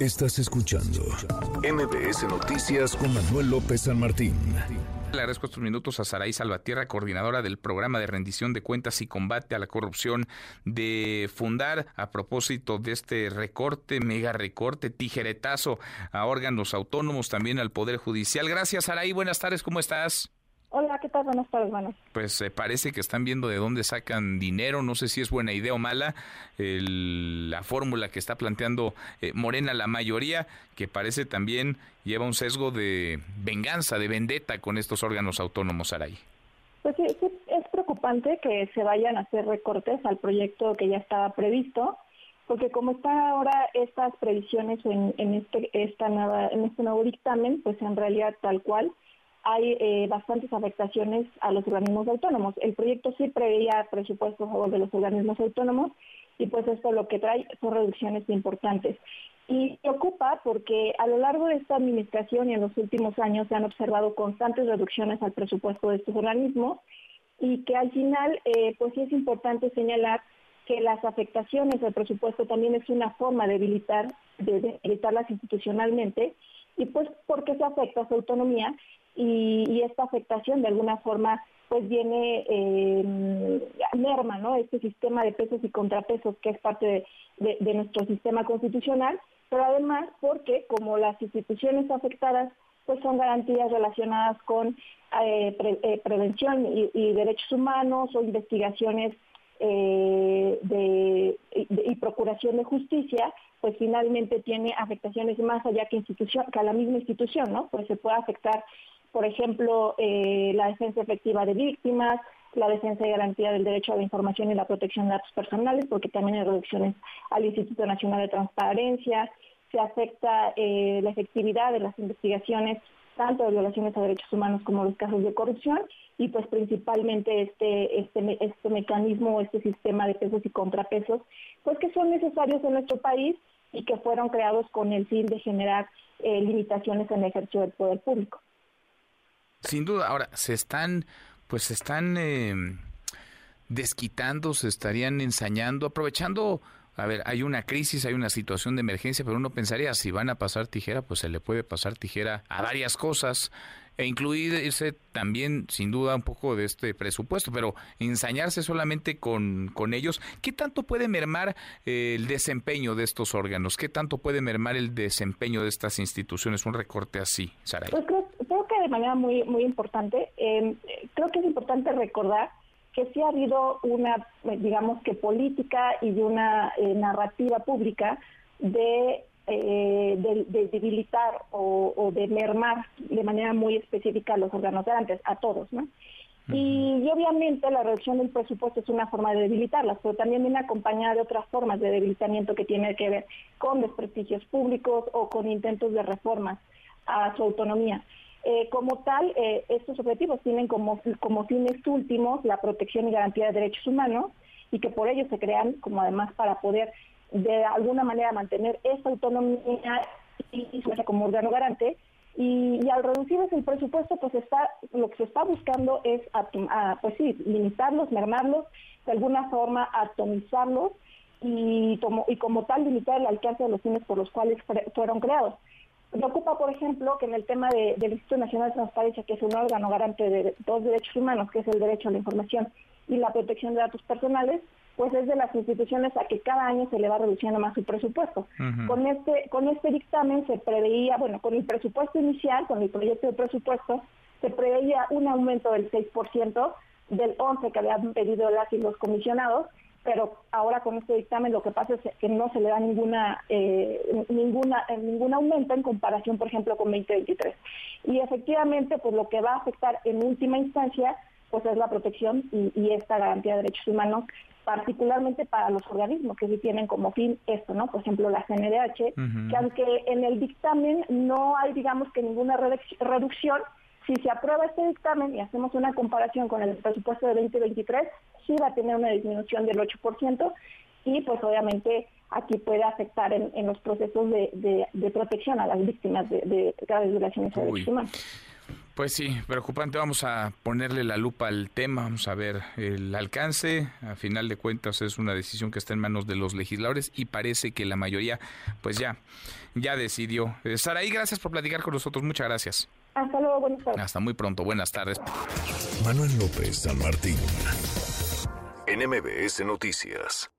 Estás escuchando MBS Noticias con Manuel López San Martín. Le agradezco estos minutos a Saraí Salvatierra, coordinadora del programa de rendición de cuentas y combate a la corrupción de Fundar, a propósito de este recorte, mega recorte, tijeretazo a órganos autónomos, también al Poder Judicial. Gracias, Saraí. Buenas tardes, ¿cómo estás? Hola, ¿qué tal? Buenas tardes, bueno. Pues eh, parece que están viendo de dónde sacan dinero, no sé si es buena idea o mala la fórmula que está planteando eh, Morena la mayoría, que parece también lleva un sesgo de venganza, de vendetta con estos órganos autónomos, Aray. Pues sí, es preocupante que se vayan a hacer recortes al proyecto que ya estaba previsto, porque como están ahora estas previsiones en, en este esta en este nuevo dictamen, pues en realidad tal cual hay eh, bastantes afectaciones a los organismos autónomos. El proyecto sí preveía presupuestos a favor de los organismos autónomos y pues esto lo que trae son reducciones importantes. Y preocupa porque a lo largo de esta administración y en los últimos años se han observado constantes reducciones al presupuesto de estos organismos y que al final eh, pues sí es importante señalar que las afectaciones al presupuesto también es una forma de debilitar, de debilitarlas institucionalmente y pues porque se afecta su autonomía y, esta afectación de alguna forma pues viene eh, merma no este sistema de pesos y contrapesos que es parte de, nuestro sistema constitucional pero además porque como las instituciones afectadas pues son garantías relacionadas con eh, eh, prevención y, derechos humanos o investigaciones eh, de, y procuración de justicia, pues finalmente tiene afectaciones más allá que institución, que a la misma institución, ¿no? Pues se puede afectar por ejemplo, eh, la defensa efectiva de víctimas, la defensa y garantía del derecho a la información y la protección de datos personales, porque también hay reducciones al Instituto Nacional de Transparencia, se afecta eh, la efectividad de las investigaciones tanto de violaciones a derechos humanos como los casos de corrupción y pues principalmente este, este, este mecanismo, este sistema de pesos y contrapesos, pues que son necesarios en nuestro país y que fueron creados con el fin de generar eh, limitaciones en el ejercicio del poder público. Sin duda, ahora se están, pues se están eh, desquitando, se estarían ensañando, aprovechando, a ver, hay una crisis, hay una situación de emergencia, pero uno pensaría, si van a pasar tijera, pues se le puede pasar tijera a varias cosas e incluirse también, sin duda, un poco de este presupuesto, pero ensañarse solamente con, con ellos, ¿qué tanto puede mermar eh, el desempeño de estos órganos? ¿Qué tanto puede mermar el desempeño de estas instituciones? Un recorte así, Saray. De manera muy, muy importante, em, creo que es importante recordar que sí ha habido una, digamos que política y una eh, narrativa pública de eh, de, debilitar o, de mermar de manera muy específica a los órganos garantes, a todos, ¿no? Y, obviamente la reducción del presupuesto es una forma de debilitarlas, pero también viene acompañada de otras formas de debilitamiento que tiene que ver con desprestigios públicos o con intentos de reformas a su autonomía. Eh, como tal, eh, estos objetivos tienen como, como fines últimos la protección y garantía de derechos humanos y que por ello se crean como además para poder de alguna manera mantener esa autonomía y como órgano garante. Y, al reducirles el presupuesto pues está lo que se está buscando es pues sí limitarlos mermarlos de alguna forma atomizarlos y como y como tal limitar el alcance de los fines por los cuales fueron creados me ocupa, por ejemplo, que en el tema del Instituto Nacional de Transparencia, que es un órgano garante de dos derechos humanos, que es el derecho a la información y la protección de datos personales, pues es de las instituciones a que cada año se le va reduciendo más su presupuesto. Con este con este dictamen se preveía, bueno, con el presupuesto inicial, con el proyecto de presupuesto, se preveía un aumento del 6% del 11 que habían pedido las y los comisionados, pero ahora con este dictamen lo que pasa es que no se le da ninguna eh, ninguna eh, ningún aumento en comparación, por ejemplo, con 2023. Y efectivamente, pues lo que va a afectar en última instancia pues es la protección y, esta garantía de derechos humanos particularmente para los organismos que sí tienen como fin esto, ¿no? Por ejemplo, la CNDH, que aunque en el dictamen no hay, digamos, que ninguna reducción, si se aprueba este dictamen y hacemos una comparación con el presupuesto de 2023, sí va a tener una disminución del 8% y pues obviamente aquí puede afectar en, en los procesos de, protección a las víctimas de, de graves violaciones a derechos humanos. Pues sí, preocupante. Vamos a ponerle la lupa al tema, vamos a ver el alcance. A final de cuentas es una decisión que está en manos de los legisladores y parece que la mayoría pues ya, ya decidió. Saraí, gracias por platicar con nosotros. Muchas gracias. Hasta luego, buenas tardes. Hasta muy pronto, buenas tardes. Manuel López San Martín, NMBS Noticias.